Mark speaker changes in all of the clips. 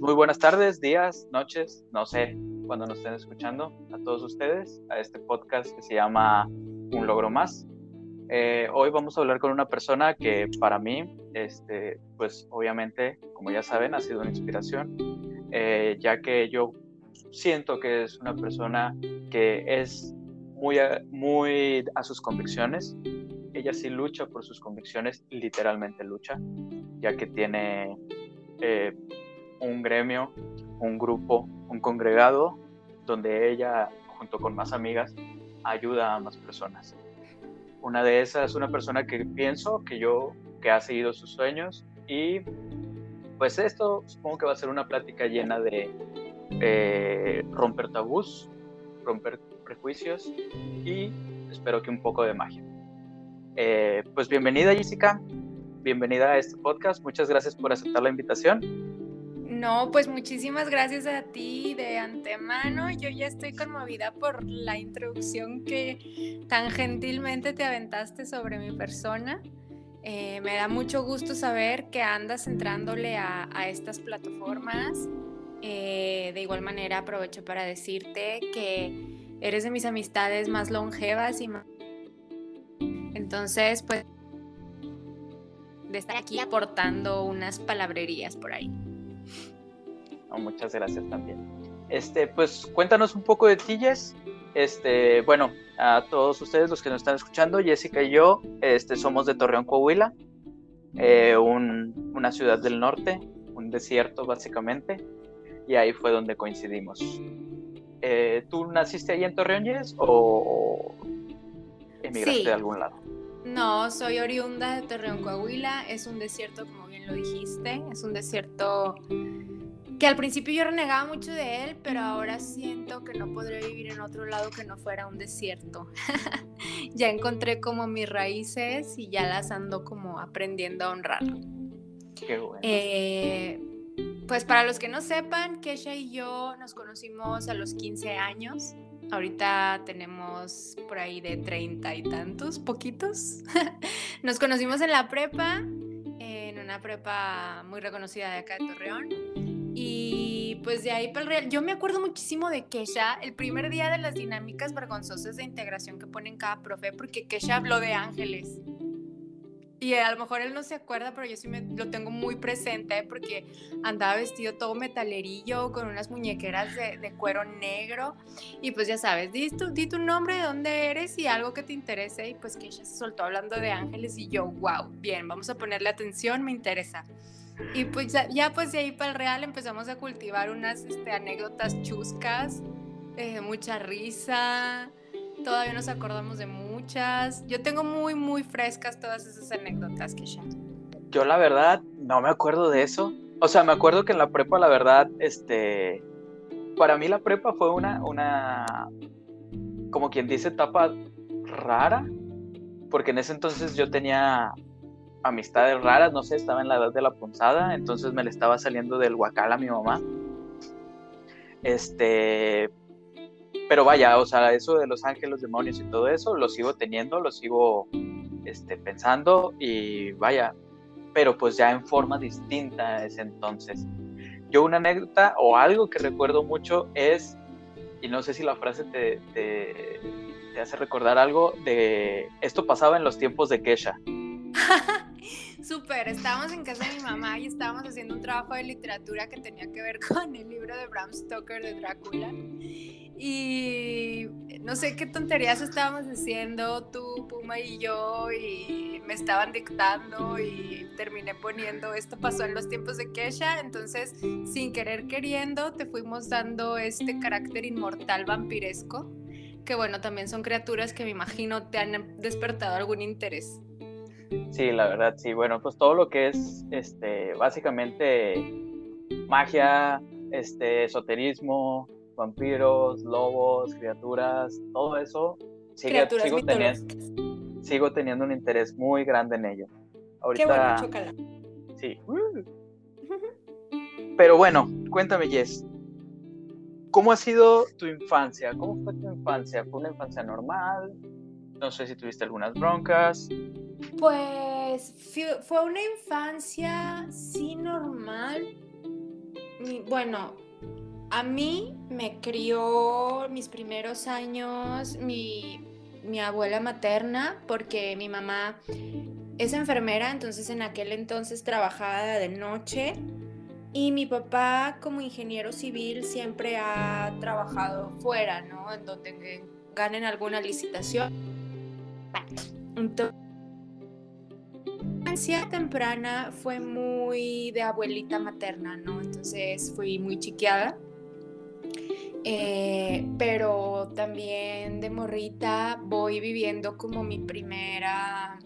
Speaker 1: muy buenas tardes, días, noches, no sé cuando nos estén escuchando a todos ustedes a este podcast que se llama Un logro más. Eh, hoy vamos a hablar con una persona que para mí, este, pues obviamente, como ya saben, ha sido una inspiración, eh, ya que yo siento que es una persona que es muy muy a sus convicciones, ella sí lucha por sus convicciones, literalmente lucha, ya que tiene eh, un gremio, un grupo, un congregado, donde ella, junto con más amigas, ayuda a más personas. Una de esas es una persona que pienso que yo, que ha seguido sus sueños y pues esto supongo que va a ser una plática llena de eh, romper tabús, romper prejuicios y espero que un poco de magia. Eh, pues bienvenida Jessica, bienvenida a este podcast, muchas gracias por aceptar la invitación.
Speaker 2: No, pues muchísimas gracias a ti de antemano. Yo ya estoy conmovida por la introducción que tan gentilmente te aventaste sobre mi persona. Eh, me da mucho gusto saber que andas entrándole a, estas plataformas. Eh, de igual manera aprovecho para decirte que eres de mis amistades más longevas y más entonces, pues, de estar aquí aportando unas palabrerías por ahí.
Speaker 1: Muchas gracias también. Este, pues cuéntanos un poco de ti, Jess. Este, bueno, a todos ustedes los que nos están escuchando, Jessica y yo, este, somos de Torreón, Coahuila, eh, una ciudad del norte, un desierto básicamente, y ahí fue donde coincidimos. Eh, ¿Tú naciste ahí en Torreón, Jess, o emigraste de algún lado?
Speaker 2: No, soy oriunda de Torreón, Coahuila. Es un desierto, como bien lo dijiste. Es un desierto que al principio yo renegaba mucho de él, pero ahora siento que no podré vivir en otro lado que no fuera un desierto. ya encontré como mis raíces y ya las ando como aprendiendo a honrar.
Speaker 1: Qué bueno.
Speaker 2: Eh, pues para los que no sepan, Kesha y yo nos conocimos a los 15 años. Ahorita tenemos por ahí de treinta y tantos, poquitos. Nos conocimos en la prepa, en una prepa muy reconocida de acá de Torreón. Y pues de ahí para el real, yo me acuerdo muchísimo de Kesha, el primer día de las dinámicas vergonzosas de integración que ponen cada profe, porque Kesha habló de ángeles. Y a lo mejor él no se acuerda, pero yo sí me, lo tengo muy presente porque andaba vestido todo metalerillo con unas muñequeras de, cuero negro. Y pues ya sabes, di tu, di tu nombre, de dónde eres y algo que te interese. Y pues que ella se soltó hablando de ángeles y yo, wow, bien, vamos a ponerle atención, me interesa. Y pues ya, pues de ahí para el real empezamos a cultivar unas este, anécdotas chuscas, eh, mucha risa Todavía nos acordamos de muchas. Yo tengo muy, muy frescas todas esas anécdotas ya.
Speaker 1: Yo la verdad no me acuerdo de eso. O sea, me acuerdo que en la prepa, la verdad, este, para mí la prepa fue una, una, como quien dice, etapa rara, porque en ese entonces yo tenía amistades raras, no sé, estaba en la edad de la punzada, entonces me le estaba saliendo del guacal a mi mamá. Este, pero vaya, o sea, eso de los ángeles, demonios y todo eso, lo sigo teniendo, lo sigo este, pensando y vaya, pero pues ya en forma distinta ese entonces. Yo una anécdota o algo que recuerdo mucho es, y no sé si la frase te, te, te hace recordar algo, de esto pasaba en los tiempos de Kesha.
Speaker 2: Súper, estábamos en casa de mi mamá y estábamos haciendo un trabajo de literatura que tenía que ver con el libro de Bram Stoker de Drácula. Y no sé qué tonterías estábamos diciendo tú, Puma y yo, y me estaban dictando y terminé poniendo, esto pasó en los tiempos de Kesha, entonces sin querer queriendo te fuimos dando este carácter inmortal vampiresco, que bueno, también son criaturas que me imagino te han despertado algún interés.
Speaker 1: Sí, la verdad, sí. Bueno, pues todo lo que es, este, básicamente magia, este, esoterismo, vampiros, lobos, criaturas, todo eso, sigo, teniendo, sigo teniendo un interés muy grande en ello.
Speaker 2: Ahorita, Qué bueno,
Speaker 1: Sí. Pero bueno, cuéntame, Jess. ¿Cómo ha sido tu infancia? ¿Cómo fue tu infancia? ¿Fue una infancia normal? No sé si tuviste algunas broncas.
Speaker 2: Pues fue una infancia sí normal. bueno, a mí me crió mis primeros años mi, mi abuela materna porque mi mamá es enfermera, entonces en aquel entonces trabajaba de noche y mi papá como ingeniero civil siempre ha trabajado fuera, ¿no? En donde ganen alguna licitación. Entonces, infancia temprana fue muy de abuelita materna, ¿no? Entonces fui muy chiqueada. Eh, pero también de morrita voy viviendo como mi primera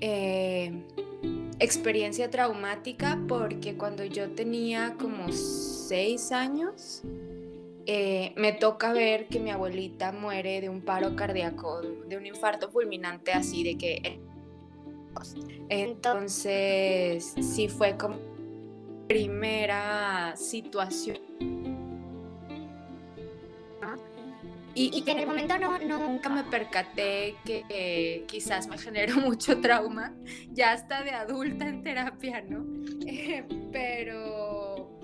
Speaker 2: eh, experiencia traumática porque cuando yo tenía como seis años, eh, me toca ver que mi abuelita muere de un paro cardíaco, de un infarto fulminante así de que... Entonces, sí fue como primera situación Y, que en el momento no, nunca me percaté que quizás me generó mucho trauma, ya hasta de adulta en terapia, ¿no? Eh, pero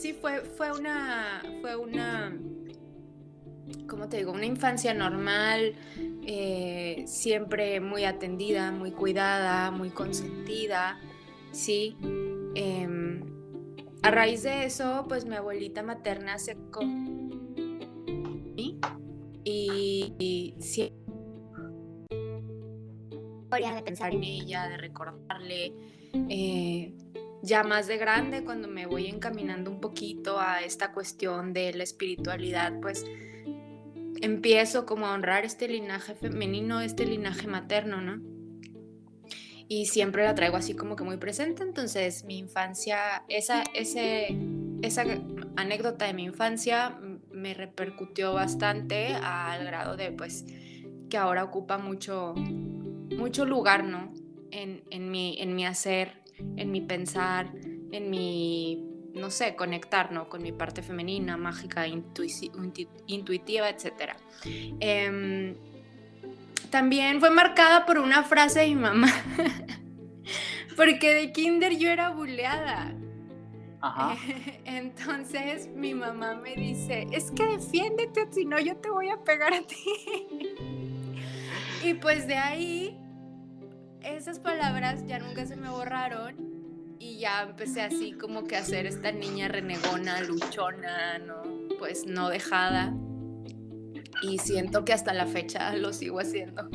Speaker 2: sí fue, fue una, fue una, ¿cómo te digo? Una infancia normal, eh, siempre muy atendida, muy cuidada, muy consentida, ¿sí? Em, a raíz de eso, pues mi abuelita materna se y, y siempre de pensar en ella, de recordarle. Eh, ya más de grande, cuando me voy encaminando un poquito a esta cuestión de la espiritualidad, pues empiezo como a honrar este linaje femenino, este linaje materno, ¿no? Y siempre la traigo así como que muy presente, entonces mi infancia, esa, ese, esa anécdota de mi infancia me repercutió bastante al grado de pues que ahora ocupa mucho, mucho lugar, ¿no? En, en, mi, en mi hacer, en mi pensar, en mi, no sé, conectar, ¿no? Con mi parte femenina, mágica, intuitiva, etc. Em, también fue marcada por una frase de mi mamá, porque de kinder yo era buleada. Entonces mi mamá me dice, es que defiéndete, si no yo te voy a pegar a ti. y pues de ahí, esas palabras ya nunca se me borraron y ya empecé así como que a ser esta niña renegona, luchona, ¿no? Pues no dejada. Y siento que hasta la fecha lo sigo haciendo.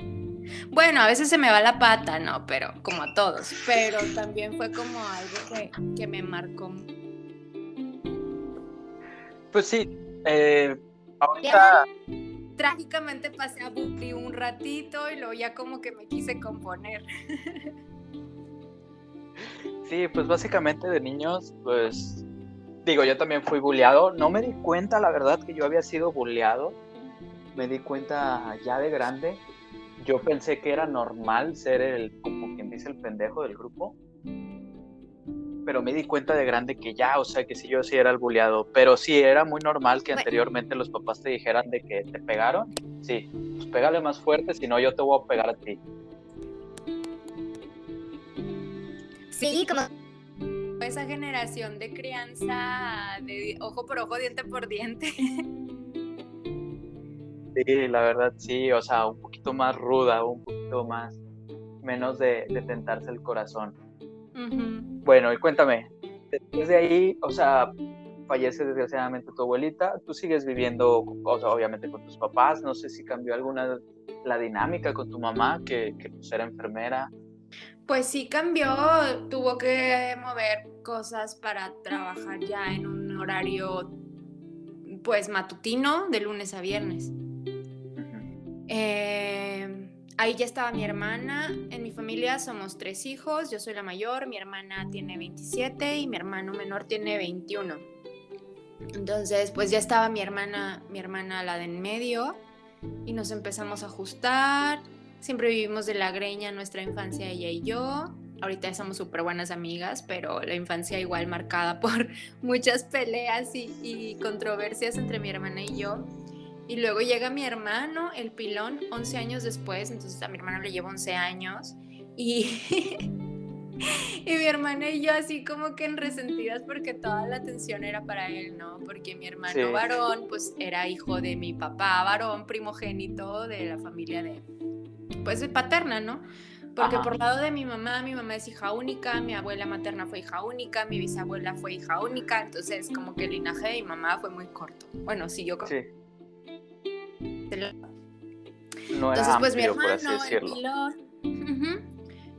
Speaker 2: Bueno, a veces se me va la pata, ¿no? Pero como a todos. Pero también fue como algo que, me marcó.
Speaker 1: Pues sí, eh, ahorita...
Speaker 2: Trágicamente pasé a Buki un ratito y luego ya como que me quise componer.
Speaker 1: Sí, pues básicamente de niños, pues digo, yo también fui bulleado. No me di cuenta, la verdad, que yo había sido bulleado. Me di cuenta ya de grande yo pensé que era normal ser el, como quien dice, el pendejo del grupo. Pero me di cuenta de grande que ya, o sea, que sí, yo sí era el bulleado. Pero sí, era muy normal que anteriormente los papás te dijeran de que te pegaron. Sí, pues pégale más fuerte, si no yo te voy a pegar a ti.
Speaker 2: Sí, como esa generación de crianza de ojo por ojo, diente por diente.
Speaker 1: Sí, la verdad sí, o sea, un poquito más ruda, un poquito más, menos de, tentarse el corazón. Bueno, y cuéntame, después de ahí, o sea, fallece desgraciadamente tu abuelita, tú sigues viviendo, o sea, obviamente con tus papás, no sé si cambió alguna la dinámica con tu mamá, que, que pues era enfermera.
Speaker 2: Pues sí cambió, tuvo que mover cosas para trabajar ya en un horario pues matutino de lunes a viernes. Eh, ahí ya estaba mi hermana. En mi familia somos tres hijos. Yo soy la mayor, mi hermana tiene 27 y mi hermano menor tiene 21. Entonces, pues ya estaba mi hermana, mi hermana la de en medio y nos empezamos a ajustar. Siempre vivimos de la greña nuestra infancia ella y yo. Ahorita somos súper buenas amigas, pero la infancia igual marcada por muchas peleas y controversias entre mi hermana y yo. Y luego llega mi hermano, el pilón, 11 años después, entonces a mi hermano le llevo 11 años. Y, Y mi hermana y yo así como que en resentidas porque toda la atención era para él, ¿no? Porque mi hermano varón pues era hijo de mi papá varón, primogénito de la familia de, pues de paterna, ¿no? Porque por lado de mi mamá, mi mamá es hija única, mi abuela materna fue hija única, mi bisabuela fue hija única, entonces como que el linaje de mi mamá fue muy corto. Bueno, sí, yo creo. Sí.
Speaker 1: No era entonces, pues mi hermano, el
Speaker 2: pilón,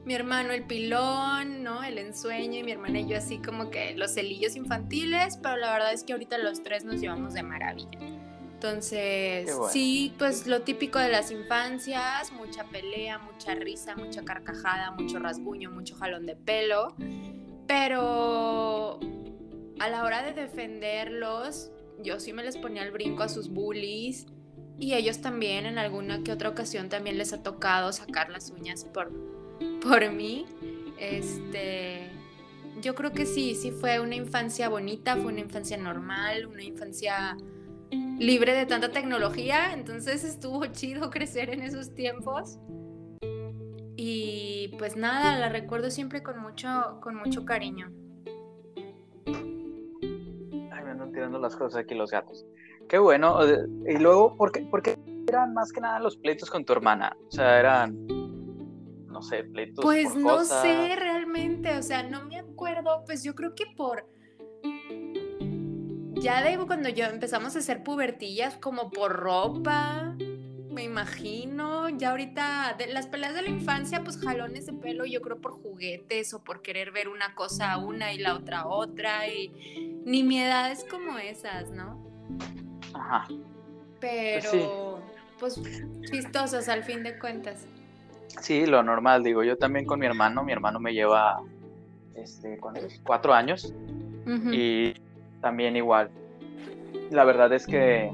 Speaker 2: mi hermano el pilón, ¿no? El ensueño y mi hermana y yo así como que los celillos infantiles, pero la verdad es que ahorita los tres nos llevamos de maravilla. Entonces, sí, pues lo típico de las infancias, mucha pelea, mucha risa, mucha carcajada, mucho rasguño, mucho jalón de pelo, pero a la hora de defenderlos, yo sí me les ponía el brinco a sus bullies y ellos también en alguna que otra ocasión también les ha tocado sacar las uñas por, por mí. Este, yo creo que sí, sí fue una infancia bonita, fue una infancia normal, una infancia libre de tanta tecnología, entonces estuvo chido crecer en esos tiempos. Y pues nada, la recuerdo siempre con mucho, con mucho cariño.
Speaker 1: Ay, me andan tirando las cosas aquí los gatos. Qué bueno. Y luego, ¿por qué, eran más que nada los pleitos con tu hermana? O sea, eran, no sé, pleitos.
Speaker 2: Pues no sé realmente, o sea, no me acuerdo, pues yo creo que por ya de cuando yo empezamos a hacer pubertillas como por ropa, me imagino, ya ahorita, de, las peleas de la infancia, pues jalones de pelo, yo creo por juguetes o por querer ver una cosa una y la otra otra, y ni mi edad es como esas, ¿no?
Speaker 1: Ajá.
Speaker 2: Pero, pues, chistosas al fin de cuentas.
Speaker 1: Sí, lo normal, digo, yo también con mi hermano, mi hermano me lleva, este, Cuatro años, y también igual. La verdad es que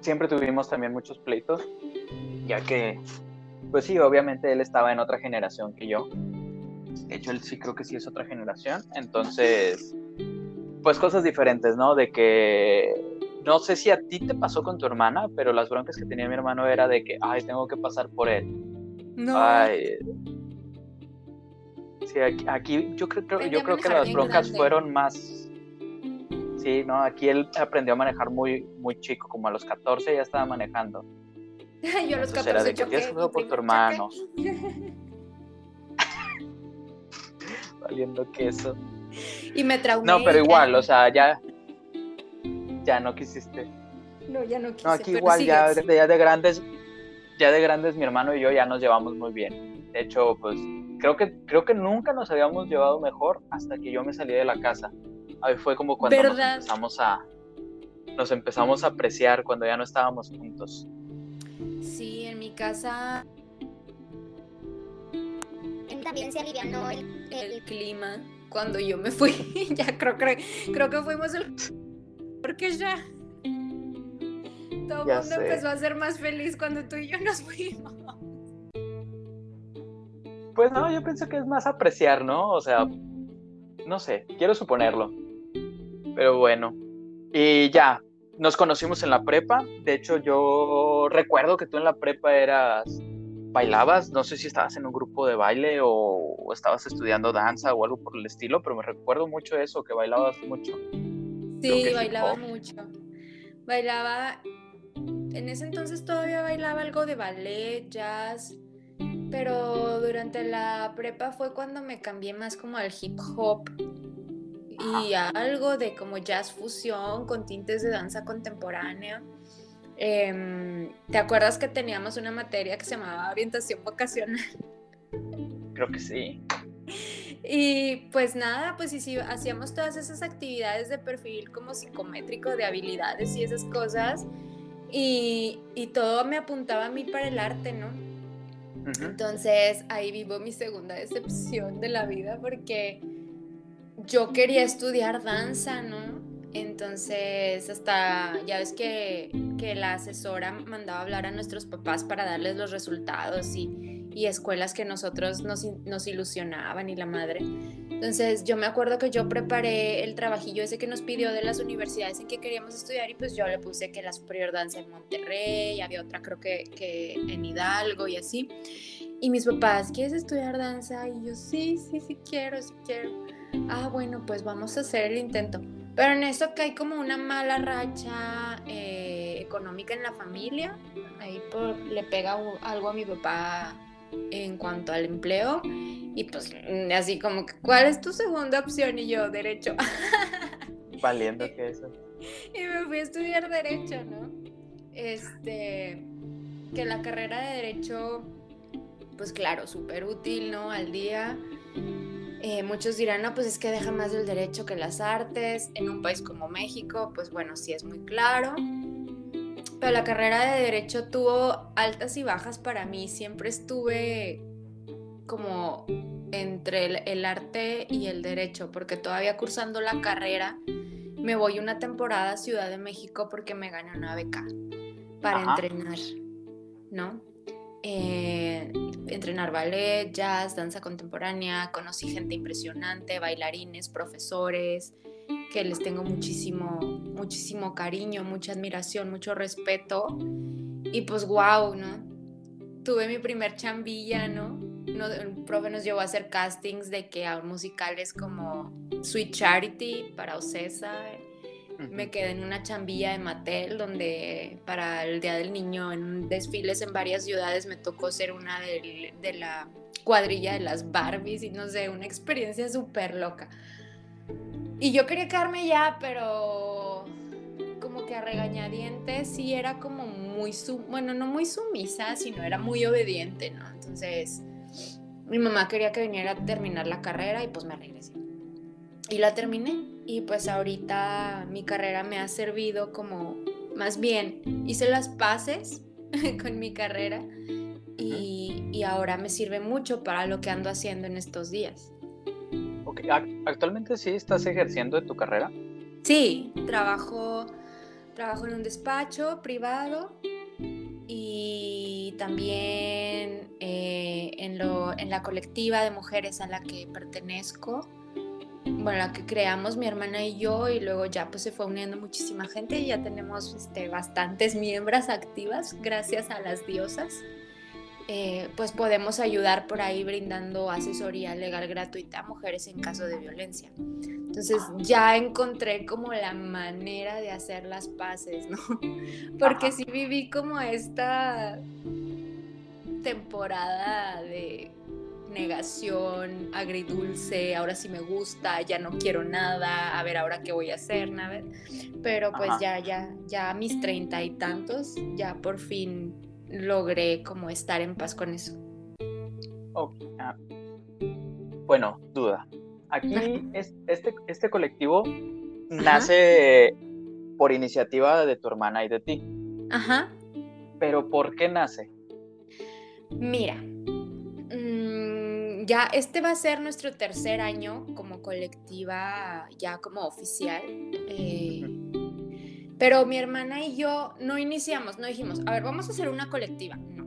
Speaker 1: siempre tuvimos también muchos pleitos, ya que, pues sí, obviamente él estaba en otra generación que yo. De hecho, él sí creo que sí es otra generación. Entonces, pues cosas diferentes, ¿no? De que no sé si a ti te pasó con tu hermana, pero las broncas que tenía mi hermano era de que, ay, tengo que pasar por él.
Speaker 2: No.
Speaker 1: Ay. Sí, aquí, yo creo, yo creo que las broncas fueron más sí, no, aquí él aprendió a manejar muy, muy chico, como a los 14 ya estaba manejando.
Speaker 2: Yo a los 14 era de
Speaker 1: que tienes por tu hermano. Valiendo queso.
Speaker 2: Y me traumé.
Speaker 1: No, pero igual, o sea, ya ya no quisiste.
Speaker 2: No, ya no quise.
Speaker 1: No, aquí igual ya, ya de grandes ya de grandes mi hermano y yo ya nos llevamos muy bien. De hecho, pues creo que creo que nunca nos habíamos llevado mejor hasta que yo me salí de la casa ahí fue como cuando nos empezamos a nos empezamos a apreciar cuando ya no estábamos juntos.
Speaker 2: Sí, en mi casa
Speaker 3: también se alivianó el,
Speaker 2: el, clima cuando yo me fui. ya creo, creo, creo que fuimos el porque ya todo el mundo empezó a ser más feliz cuando tú y yo nos fuimos.
Speaker 1: Pues no, yo pienso que es más apreciar, ¿no? O sea, no sé, quiero suponerlo. Pero bueno, y ya, nos conocimos en la prepa. De hecho, yo recuerdo que tú en la prepa eras, bailabas, no sé si estabas en un grupo de baile o, estabas estudiando danza o algo por el estilo, pero me recuerdo mucho eso, que bailabas mucho.
Speaker 2: Sí, bailaba mucho. Bailaba, en ese entonces todavía bailaba algo de ballet, jazz, pero durante la prepa fue cuando me cambié más como al hip hop y algo de como jazz fusión con tintes de danza contemporánea. Em, ¿Te acuerdas que teníamos una materia que se llamaba orientación vocacional?
Speaker 1: Creo que sí.
Speaker 2: Y pues nada, pues sí, hacíamos todas esas actividades de perfil como psicométrico, de habilidades y esas cosas. Y, y todo me apuntaba a mí para el arte, ¿no? Entonces ahí vivo mi segunda decepción de la vida porque yo quería estudiar danza, ¿no? Entonces, hasta ya ves que, la asesora mandaba hablar a nuestros papás para darles los resultados y, escuelas que nosotros nos, nos, ilusionaban y la madre. Entonces, yo me acuerdo que yo preparé el trabajillo ese que nos pidió de las universidades en que queríamos estudiar y pues yo le puse que la superior danza en Monterrey, había otra creo que, que en Hidalgo y así. Y mis papás, ¿quieres estudiar danza? Y yo, sí, sí, sí quiero, sí quiero. Ah, bueno, pues vamos a hacer el intento. Pero en eso que hay como una mala racha eh, económica en la familia. Ahí por, le pega algo a mi papá en cuanto al empleo. Y pues así como, ¿cuál es tu segunda opción? Y yo, derecho.
Speaker 1: Valiendo que eso.
Speaker 2: Y me fui a estudiar derecho, ¿no? Este, que la carrera de derecho, pues claro, súper útil, ¿no? Al día. Eh, muchos dirán, no, pues es que deja más del derecho que las artes. En un país como México, pues bueno, sí es muy claro. Pero la carrera de derecho tuvo altas y bajas para mí. Siempre estuve como entre el, el arte y el derecho, porque todavía cursando la carrera me voy una temporada a Ciudad de México porque me gané una beca para entrenar, ¿no? Eh, entrenar ballet, jazz, danza contemporánea, conocí gente impresionante, bailarines, profesores, que les tengo muchísimo, muchísimo cariño, mucha admiración, mucho respeto. Y pues wow, ¿no? Tuve mi primer chambilla, ¿no? no el profe nos llevó a hacer castings de que a musicales como Sweet Charity para Ocesa. Me quedé en una chambilla de Mattel donde para el Día del Niño en desfiles en varias ciudades me tocó ser una de, de la cuadrilla de las Barbies y no sé, una experiencia súper loca. Y yo quería quedarme ya, pero como que a regañadientes sí era como muy, bueno, no muy sumisa, sino era muy obediente, ¿no? Entonces mi mamá quería que viniera a terminar la carrera y pues me regresé. Y la terminé y pues ahorita mi carrera me ha servido como, más bien, hice las paces con mi carrera y, y, ahora me sirve mucho para lo que ando haciendo en estos días.
Speaker 1: ¿Actualmente sí estás ejerciendo de tu carrera?
Speaker 2: Sí, trabajo, trabajo en un despacho privado y también eh, en, lo, en la colectiva de mujeres a la que pertenezco, bueno, la que creamos mi hermana y yo, y luego ya pues se fue uniendo muchísima gente y ya tenemos este, bastantes miembros activas gracias a las diosas. Eh, pues podemos ayudar por ahí brindando asesoría legal gratuita a mujeres en caso de violencia. Entonces ya encontré como la manera de hacer las paces, ¿no? Porque sí viví como esta temporada de negación, agridulce, ahora sí me gusta, ya no quiero nada, a ver ahora qué voy a hacer, ¿no? Pero pues ya, ya, ya a mis treinta y tantos, ya por fin logré como estar en paz con eso.
Speaker 1: Ah. Bueno, duda. Aquí este, este colectivo nace por iniciativa de tu hermana y de ti.
Speaker 2: Ajá.
Speaker 1: Pero ¿por qué nace?
Speaker 2: Mira, mm, ya este va a ser nuestro tercer año como colectiva, ya como oficial. Eh, pero mi hermana y yo no iniciamos, no dijimos, a ver, vamos a hacer una colectiva. No.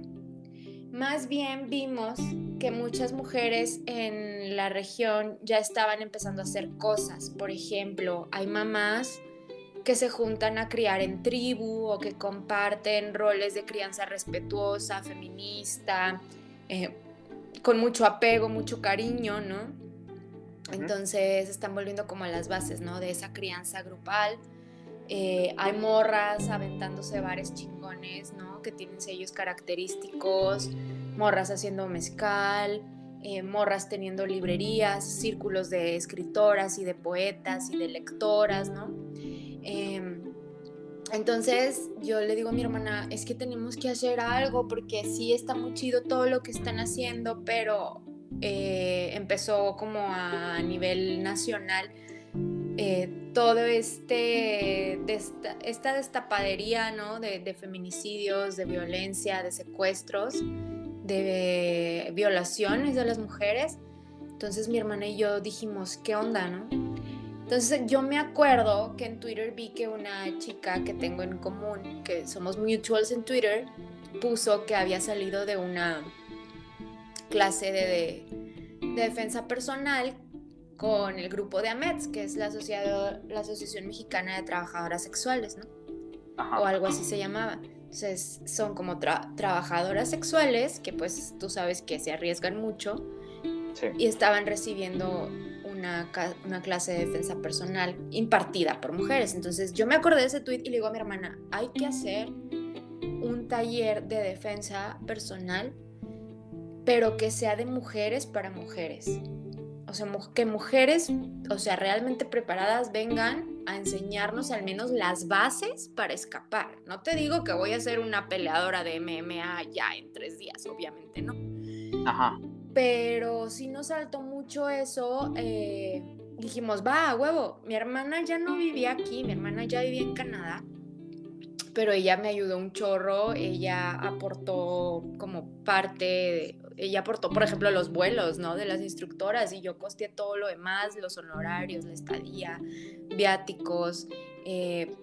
Speaker 2: Más bien vimos que muchas mujeres en la región ya estaban empezando a hacer cosas. Por ejemplo, hay mamás que se juntan a criar en tribu o que comparten roles de crianza respetuosa, feminista, eh, con mucho apego, mucho cariño, ¿no? Entonces están volviendo como a las bases, ¿no? De esa crianza grupal. Eh, hay morras aventándose bares chingones, ¿no? Que tienen sellos característicos, morras haciendo mezcal, eh, morras teniendo librerías, círculos de escritoras y de poetas y de lectoras, ¿no? Em, entonces yo le digo a mi hermana, es que tenemos que hacer algo porque sí está muy chido todo lo que están haciendo, pero eh, empezó como a nivel nacional eh, todo este, esta, destapadería ¿no? de, feminicidios, de violencia, de secuestros, de violaciones de las mujeres. Entonces mi hermana y yo dijimos, ¿qué onda, no? Entonces yo me acuerdo que en Twitter vi que una chica que tengo en común, que somos mutuals en Twitter, puso que había salido de una clase de, de defensa personal con el grupo de AMETS, que es la, la Asociación Mexicana de Trabajadoras Sexuales, ¿no? O algo así se llamaba. Entonces son como tra- trabajadoras sexuales que pues tú sabes que se arriesgan mucho
Speaker 1: Sí.
Speaker 2: y estaban recibiendo una, una clase de defensa personal impartida por mujeres. Entonces yo me acordé de ese tweet y le digo a mi hermana, hay que hacer un taller de defensa personal, pero que sea de mujeres para mujeres. O sea, que mujeres, o sea, realmente preparadas vengan a enseñarnos al menos las bases para escapar. No te digo que voy a ser una peleadora de MMA ya en tres días, obviamente, ¿no?
Speaker 1: Ajá.
Speaker 2: Pero sí nos saltó mucho eso. eh, dijimos, va, a huevo. Mi hermana ya no vivía aquí, mi hermana ya vivía en Canadá. Pero ella me ayudó un chorro, ella aportó como parte, de- ella aportó, por ejemplo, los vuelos, ¿no? De las instructoras y yo costeé todo lo demás, los honorarios, la estadía, viáticos, eh,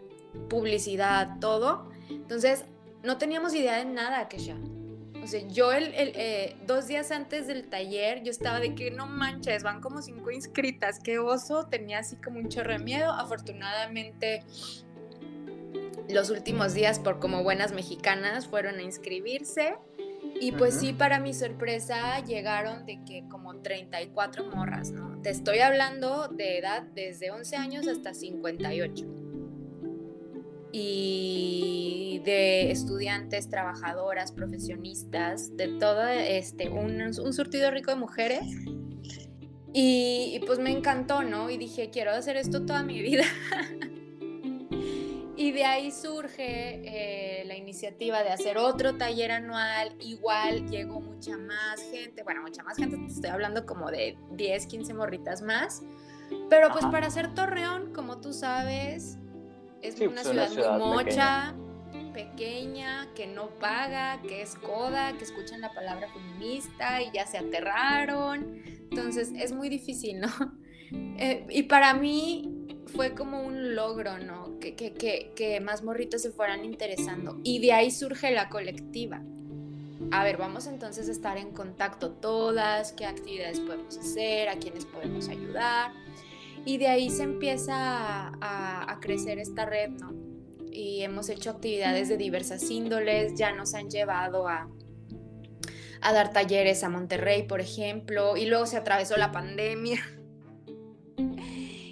Speaker 2: publicidad, todo. Entonces, no teníamos idea de nada, Kesha. O sea, yo el, eh, dos días antes del taller, yo estaba de que no manches, van como cinco inscritas, qué oso, tenía así como un chorro de miedo. Afortunadamente, los últimos días, por como buenas mexicanas, fueron a inscribirse. Y pues sí, para mi sorpresa, llegaron de que como 34 morras, ¿no? Te estoy hablando de edad desde 11 años hasta 58 y de estudiantes, trabajadoras, profesionistas, de todo este, un, un surtido rico de mujeres. Y, y, pues me encantó, ¿no? Y dije, quiero hacer esto toda mi vida. Y de ahí surge eh, la iniciativa de hacer otro taller anual. Igual llegó mucha más gente, bueno, mucha más gente, te estoy hablando como de 10, 15 morritas más. Pero pues
Speaker 1: Ajá.
Speaker 2: para hacer Torreón, como tú sabes, es
Speaker 1: Sí,
Speaker 2: una,
Speaker 1: pues, una
Speaker 2: ciudad
Speaker 1: ciudad
Speaker 2: muy mocha, pequeña. que no paga, que es coda, que escuchan la palabra feminista y ya se aterraron. Entonces es muy difícil, ¿no? Eh, y para mí fue como un logro, ¿no? Que, que, que, más morritos se fueran interesando. Y de ahí surge la colectiva. A ver, vamos entonces a estar en contacto todas, qué actividades podemos hacer, a quiénes podemos ayudar. Y de ahí se empieza a, a, a crecer esta red, ¿no? Y hemos hecho actividades de diversas índoles, ya nos han llevado a, a dar talleres a Monterrey, por ejemplo, y luego se atravesó la pandemia.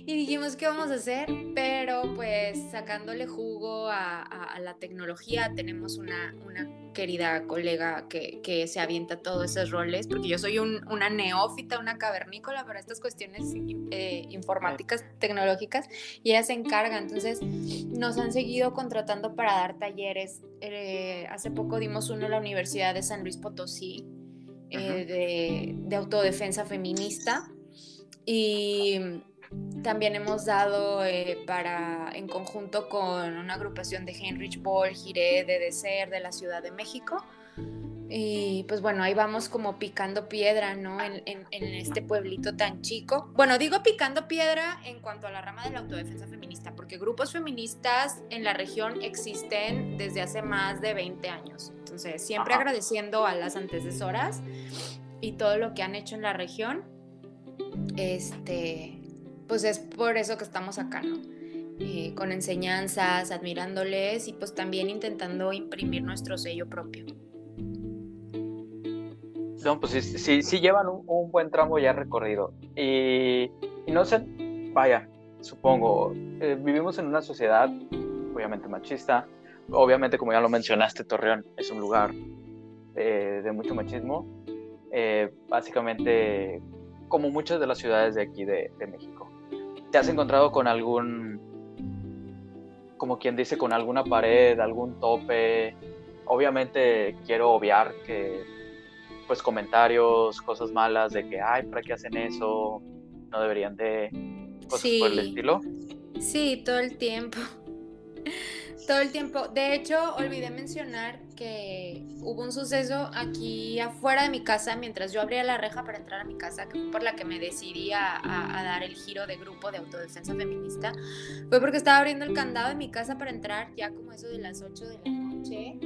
Speaker 2: Y dijimos, ¿qué vamos a hacer? Pero pues sacándole jugo a, a, a la tecnología, tenemos una, una querida colega que, que, se avienta todos esos roles, porque yo soy un, una neófita, una cavernícola para estas cuestiones eh, informáticas, tecnológicas, y ella se encarga. Entonces nos han seguido contratando para dar talleres. Eh, hace poco dimos uno en la Universidad de San Luis Potosí, eh, de, de autodefensa feminista. Y también hemos dado eh, para, en conjunto con una agrupación de Heinrich Boll, Giré, de Deser, de la Ciudad de México. Y pues bueno, ahí vamos como picando piedra, ¿no? En, en, en, este pueblito tan chico. Bueno, digo picando piedra en cuanto a la rama de la autodefensa feminista, porque grupos feministas en la región existen desde hace más de 20 años. Entonces, siempre Ajá. agradeciendo a las antecesoras y todo lo que han hecho en la región. Este, pues es por eso que estamos acá, ¿no? Eh, con enseñanzas, admirándoles y pues también intentando imprimir nuestro sello propio.
Speaker 1: No, pues sí, sí, sí llevan un, buen tramo ya recorrido. Y, no sé, vaya, supongo, eh, vivimos en una sociedad obviamente machista. Obviamente, como ya lo mencionaste, Torreón es un lugar eh, de mucho machismo. Básicamente, como muchas de las ciudades de aquí de México. ¿Te has encontrado con algún, como quien dice, con alguna pared, algún tope? Obviamente quiero obviar que, pues, comentarios, cosas malas de que, ay, ¿para qué hacen eso? No deberían de, cosas
Speaker 2: sí.
Speaker 1: por el estilo.
Speaker 2: Sí, todo el tiempo. Todo el tiempo. De hecho, olvidé mencionar que hubo un suceso aquí afuera de mi casa mientras yo abría la reja para entrar a mi casa, que fue por la que me decidí a, a, a, dar el giro de grupo de autodefensa feminista. Fue porque estaba abriendo el candado de mi casa para entrar ya como eso de las 8 de la noche.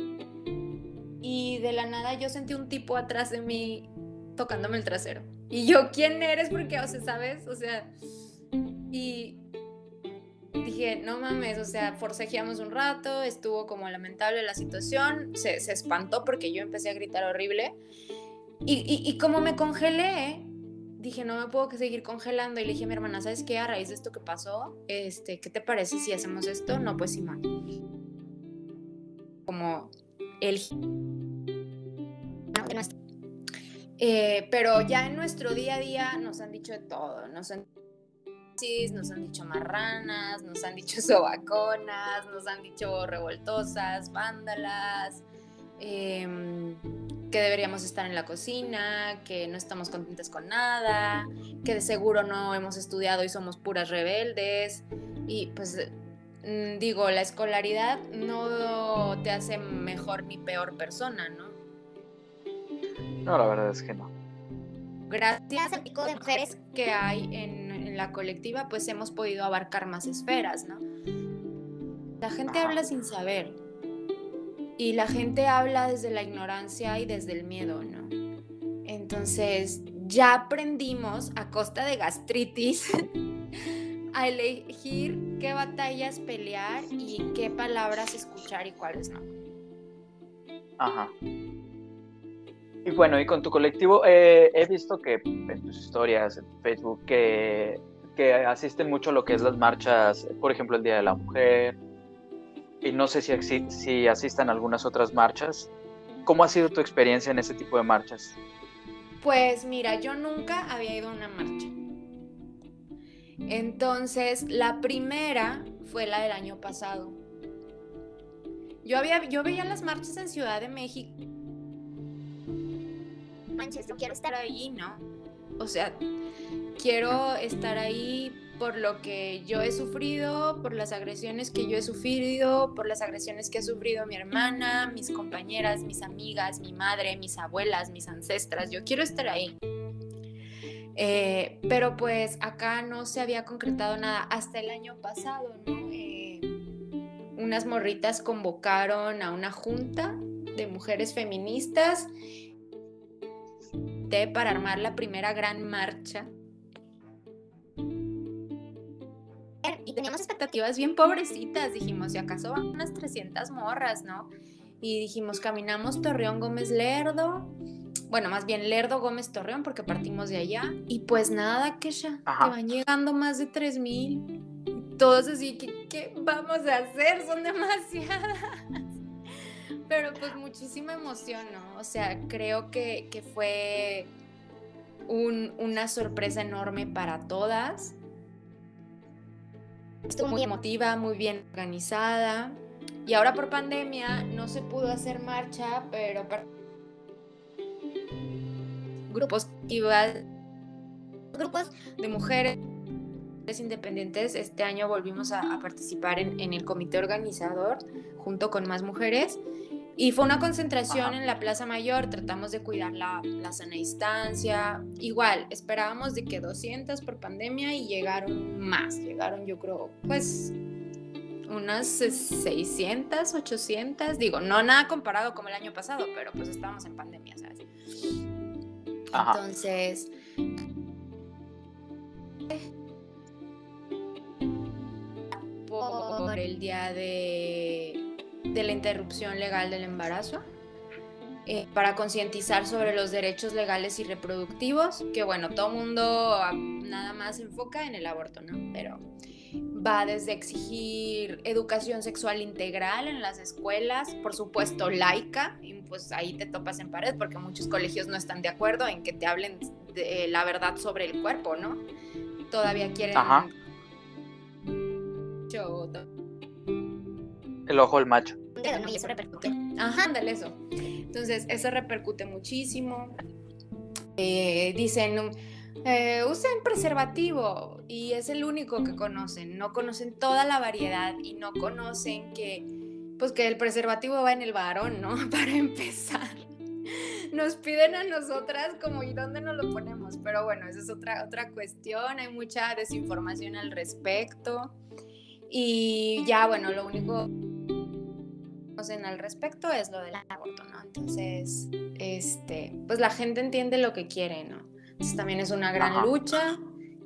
Speaker 2: Y de la nada yo sentí un tipo atrás de mí tocándome el trasero. Y yo, ¿quién eres? Porque, o sea, ¿sabes? O sea, y dije, no mames, o sea, forcejeamos un rato, estuvo como lamentable la situación, se, se espantó porque yo empecé a gritar horrible. Y, y, y, como me congelé, dije, no me puedo seguir congelando. Y le dije mi hermana, ¿sabes qué? A raíz de esto que pasó, este, ¿qué te parece si hacemos esto? No, pues Simón. Como el... Eh, pero ya en nuestro día a día nos han dicho de todo, nos han nos han dicho marranas, nos han dicho sobaconas, nos han dicho revoltosas, vándalas, em, que deberíamos estar en la cocina, que no estamos contentas con nada, que de seguro no hemos estudiado y somos puras rebeldes. Y pues mm, digo, la escolaridad no te hace mejor ni peor persona, ¿no?
Speaker 1: No, la verdad es que no.
Speaker 2: Gracias al pico de mujeres que hay en, la colectiva, pues hemos podido abarcar más esferas, ¿no? La gente habla sin saber y la gente habla desde la ignorancia y desde el miedo, ¿no? Entonces, ya aprendimos a costa de gastritis a elegir qué batallas pelear y qué palabras escuchar y cuáles no.
Speaker 1: Ajá. Y bueno, y con tu colectivo, eh, he visto que en tus historias, en Facebook, que, que asisten mucho a lo que es las marchas, por ejemplo, el Día de la Mujer, y no sé si, si asistan a algunas otras marchas. ¿Cómo ha sido tu experiencia en ese tipo de marchas?
Speaker 2: Pues mira, yo nunca había ido a una marcha. Entonces, la primera fue la del año pasado. Yo, había, yo veía las marchas en Ciudad de México. Manches, quiero estar ahí, ¿no? O sea, quiero estar ahí por lo que yo he sufrido, por las agresiones que yo he sufrido, por las agresiones que ha sufrido mi hermana, mis compañeras, mis amigas, mi madre, mis abuelas, mis ancestras. Yo quiero estar ahí. Eh, pero pues acá no se había concretado nada hasta el año pasado. Eh, unas morritas convocaron a una junta de mujeres feministas para armar la primera gran marcha y teníamos expectativas bien pobrecitas. Dijimos, si acaso van unas 300 morras, ¿no? Y dijimos, caminamos Torreón Gómez Lerdo. Bueno, más bien Lerdo Gómez Torreón, porque partimos de allá. Y pues nada, que ya, que van llegando más de 3000. Todos así, ¿qué, ¿qué vamos a hacer? Son demasiadas. Pero pues muchísima emoción, ¿no? O sea, creo que, que fue un, una sorpresa enorme para todas estuvo muy emotiva, muy bien organizada. Y ahora por pandemia no se pudo hacer marcha, pero grupos grupos de mujeres independientes. Este año volvimos a, participar en, en, el comité organizador junto con más mujeres y fue una concentración en la Plaza Mayor, tratamos de cuidar la, la, sana distancia. Igual, esperábamos de que 200 por pandemia y llegaron más, llegaron yo creo, pues unas 600, 800, digo, no nada comparado con el año pasado, pero pues estábamos en pandemia, ¿sabes? Entonces... Por el día de de la interrupción legal del embarazo, eh, para concientizar sobre los derechos legales y reproductivos, que bueno, todo mundo ah, nada más se enfoca en el aborto, ¿no? Pero va desde exigir educación sexual integral en las escuelas, por supuesto laica, y pues ahí te topas en pared porque muchos colegios no están de acuerdo en que te hablen de la verdad sobre el cuerpo, ¿no? Todavía quieren... Ajá.
Speaker 1: El ojo del macho.
Speaker 2: Y eso repercute. Ajá, ándale eso. Entonces, eso repercute muchísimo. Eh, dicen, eh, usen preservativo y es el único que conocen. No conocen toda la variedad y no conocen que, pues que el preservativo va en el varón, ¿no? Para empezar. Nos piden a nosotras como y dónde nos lo ponemos, pero bueno, esa es otra, otra cuestión. Hay mucha desinformación al respecto. Y ya, bueno, lo único al respecto es lo del aborto, ¿no? Entonces, este, pues la gente entiende lo que quiere, ¿no? Entonces también es una gran lucha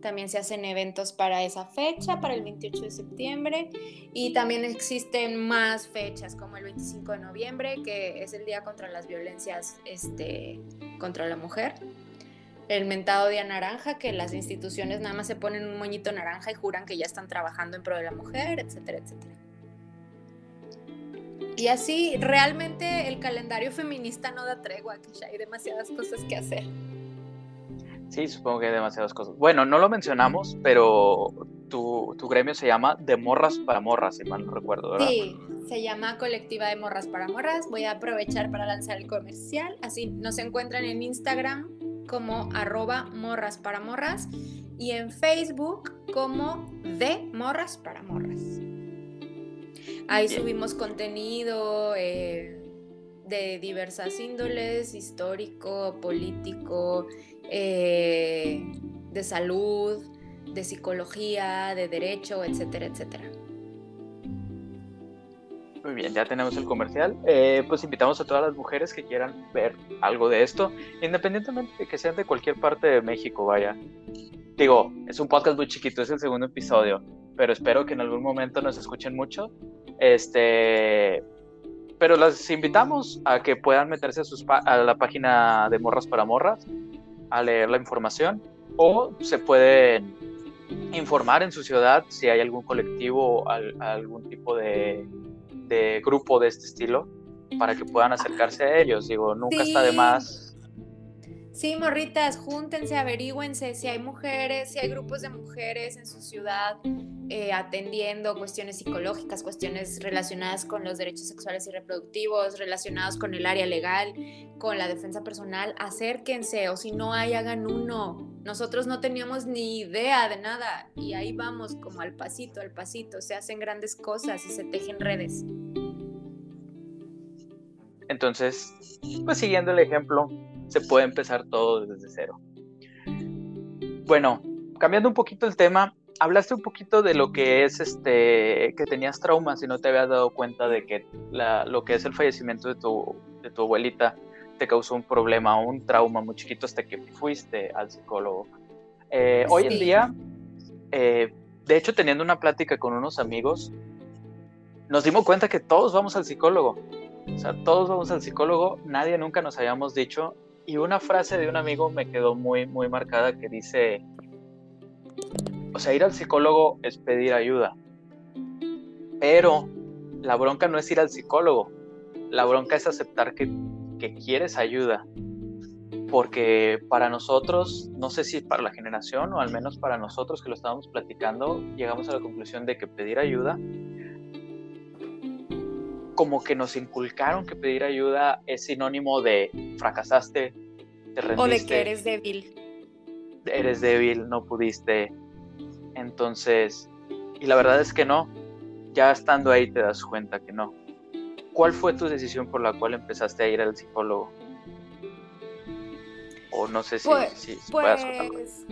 Speaker 2: También se hacen eventos para esa fecha, para el 28 de septiembre. Y también existen más fechas, como el 25 de noviembre, que es el Día contra las Violencias este, contra la Mujer. El mentado Día Naranja, que las instituciones nada más se ponen un moñito naranja y juran que ya están trabajando en pro de la mujer, etcétera, etcétera. Y así, realmente el calendario feminista no da tregua, que ya hay demasiadas cosas que hacer.
Speaker 1: Sí, supongo que hay demasiadas cosas. Bueno, no lo mencionamos, pero tu, tu gremio se llama De Morras para Morras, si mal no recuerdo, ¿verdad?
Speaker 2: Sí, se llama Colectiva de Morras para Morras. Voy a aprovechar para lanzar el comercial. Así nos encuentran en Instagram como arroba morras para morras y en Facebook como de morras para morras. Ahí subimos contenido eh, de diversas índoles, histórico, político, eh, de salud, de psicología, de derecho, etcétera, etcétera.
Speaker 1: Muy bien, ya tenemos el comercial. Eh, pues invitamos a todas las mujeres que quieran ver algo de esto, independientemente de que sean de cualquier parte de México, vaya. Digo, es un podcast muy chiquito, es el segundo episodio, pero espero que en algún momento nos escuchen mucho. Este, pero las invitamos a que puedan meterse a, sus a la página de Morras para Morras a leer la información o se pueden informar en su ciudad si hay algún colectivo o algún tipo de, de, grupo de este estilo para que puedan acercarse a ellos. Digo, nunca está de más
Speaker 2: Sí, morritas, júntense, averigüense si hay mujeres, si hay grupos de mujeres en su ciudad eh, atendiendo cuestiones psicológicas, cuestiones relacionadas con los derechos sexuales y reproductivos, relacionados con el área legal, con la defensa personal. Acérquense o si no hay, hagan uno. Nosotros no teníamos ni idea de nada y ahí vamos como al pasito, al pasito. Se hacen grandes cosas y se tejen redes.
Speaker 1: Entonces, pues siguiendo el ejemplo, se puede empezar todo desde cero. Bueno, cambiando un poquito el tema, hablaste un poquito de lo que es este, que tenías traumas y no te habías dado cuenta de que lo que es el fallecimiento de tu, de tu abuelita te causó un problema, un trauma muy chiquito hasta que fuiste al psicólogo. Eh, hoy en día, eh, de hecho, teniendo una plática con unos amigos, nos dimos cuenta que todos vamos al psicólogo. O sea, todos vamos al psicólogo, nadie nunca nos habíamos dicho y una frase de un amigo me quedó muy, muy marcada que dice, o sea, ir al psicólogo es pedir ayuda, pero la bronca no es ir al psicólogo, la bronca es aceptar que, que quieres ayuda, porque para nosotros, no sé si para la generación o al menos para nosotros que lo estábamos platicando, llegamos a la conclusión de que pedir ayuda como que nos inculcaron que pedir ayuda es sinónimo de fracasaste, te rendiste.
Speaker 2: O de que eres débil.
Speaker 1: Eres débil, no pudiste. Entonces, y la verdad es que no. Ya estando ahí te das cuenta que no. ¿Cuál fue tu decisión por la cual empezaste a ir al psicólogo? O no sé si,
Speaker 2: pues,
Speaker 1: si,
Speaker 2: pues,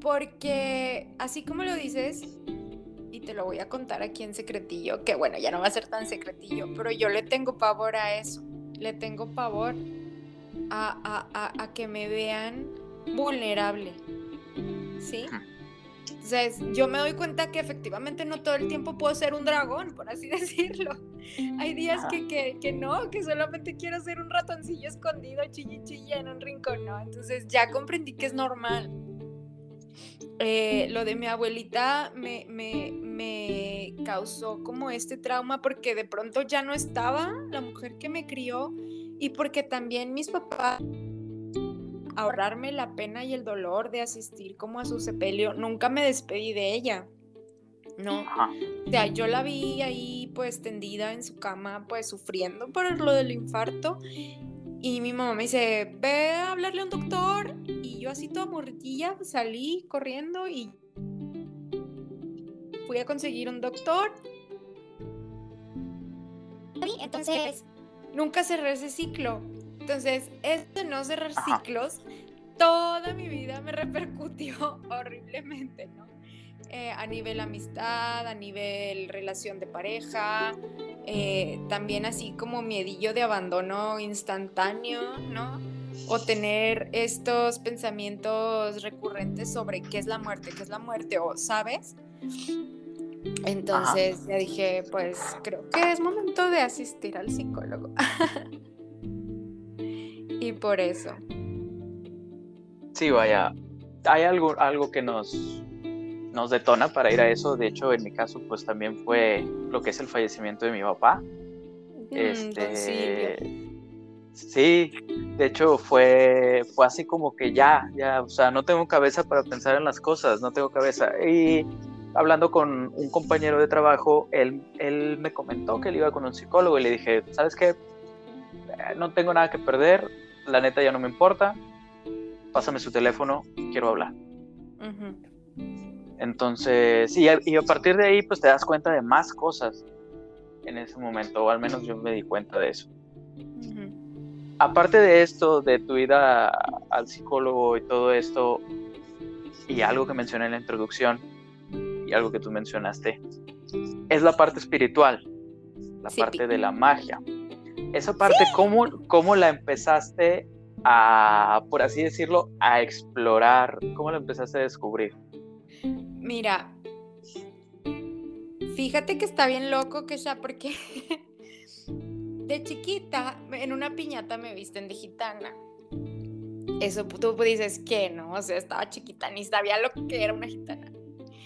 Speaker 2: Porque así como lo dices, te lo voy a contar aquí en secretillo, que bueno, ya no va a ser tan secretillo, pero yo le tengo pavor a eso, le tengo pavor a, a, que me vean vulnerable, ¿sí? Entonces, yo me doy cuenta que efectivamente no todo el tiempo puedo ser un dragón, por así decirlo. Hay días que, que, que, no, que solamente quiero ser un ratoncillo escondido, chillichilla en un rincón, ¿no? Entonces ya comprendí que es normal. Eh, lo de mi abuelita me, me, me, causó como este trauma porque de pronto ya no estaba la mujer que me crió y porque también mis papás ahorrarme la pena y el dolor de asistir como a su sepelio, nunca me despedí de ella. No, o sea, yo la vi ahí pues tendida en su cama pues sufriendo por lo del infarto y mi mamá me dice, ve a hablarle a un doctor. Y yo así toda morritilla salí corriendo y fui a conseguir un doctor.
Speaker 3: Entonces,
Speaker 2: nunca cerré ese ciclo. Entonces, este no cerrar ciclos, toda mi vida me repercutió horriblemente, ¿no? Eh, a nivel amistad, a nivel relación de pareja, eh, también así como miedillo de abandono instantáneo, ¿no? O tener estos pensamientos recurrentes sobre qué es la muerte, qué es la muerte, o sabes. Entonces ya dije, pues creo que es momento de asistir al psicólogo. y por eso.
Speaker 1: Sí, vaya, hay algo, algo que nos, nos detona para ir a eso. De hecho, en mi caso, pues también fue lo que es el fallecimiento de mi papá.
Speaker 2: Mm,
Speaker 1: este, sí, de hecho fue, fue así como que ya, ya, o sea, no tengo cabeza para pensar en las cosas, no tengo cabeza. Y hablando con un compañero de trabajo, él, él me comentó que él iba con un psicólogo y le dije, ¿sabes qué? Eh, no tengo nada que perder, la neta ya no me importa, pásame su teléfono, quiero hablar. Entonces, sí, y a partir de ahí, pues te das cuenta de más cosas en ese momento, o al menos yo me di cuenta de eso. Aparte de esto, de tu ida al psicólogo y todo esto, y algo que mencioné en la introducción, y algo que tú mencionaste, es la parte espiritual, la parte de la magia. Esa parte, ¿cómo, ¿cómo la empezaste a, por así decirlo, a explorar? ¿Cómo la empezaste a descubrir?
Speaker 2: Mira, fíjate que está bien loco que ya porque de chiquita en una piñata me visten de gitana. Eso tú dices que no, o sea, estaba chiquita, ni sabía lo que era una gitana.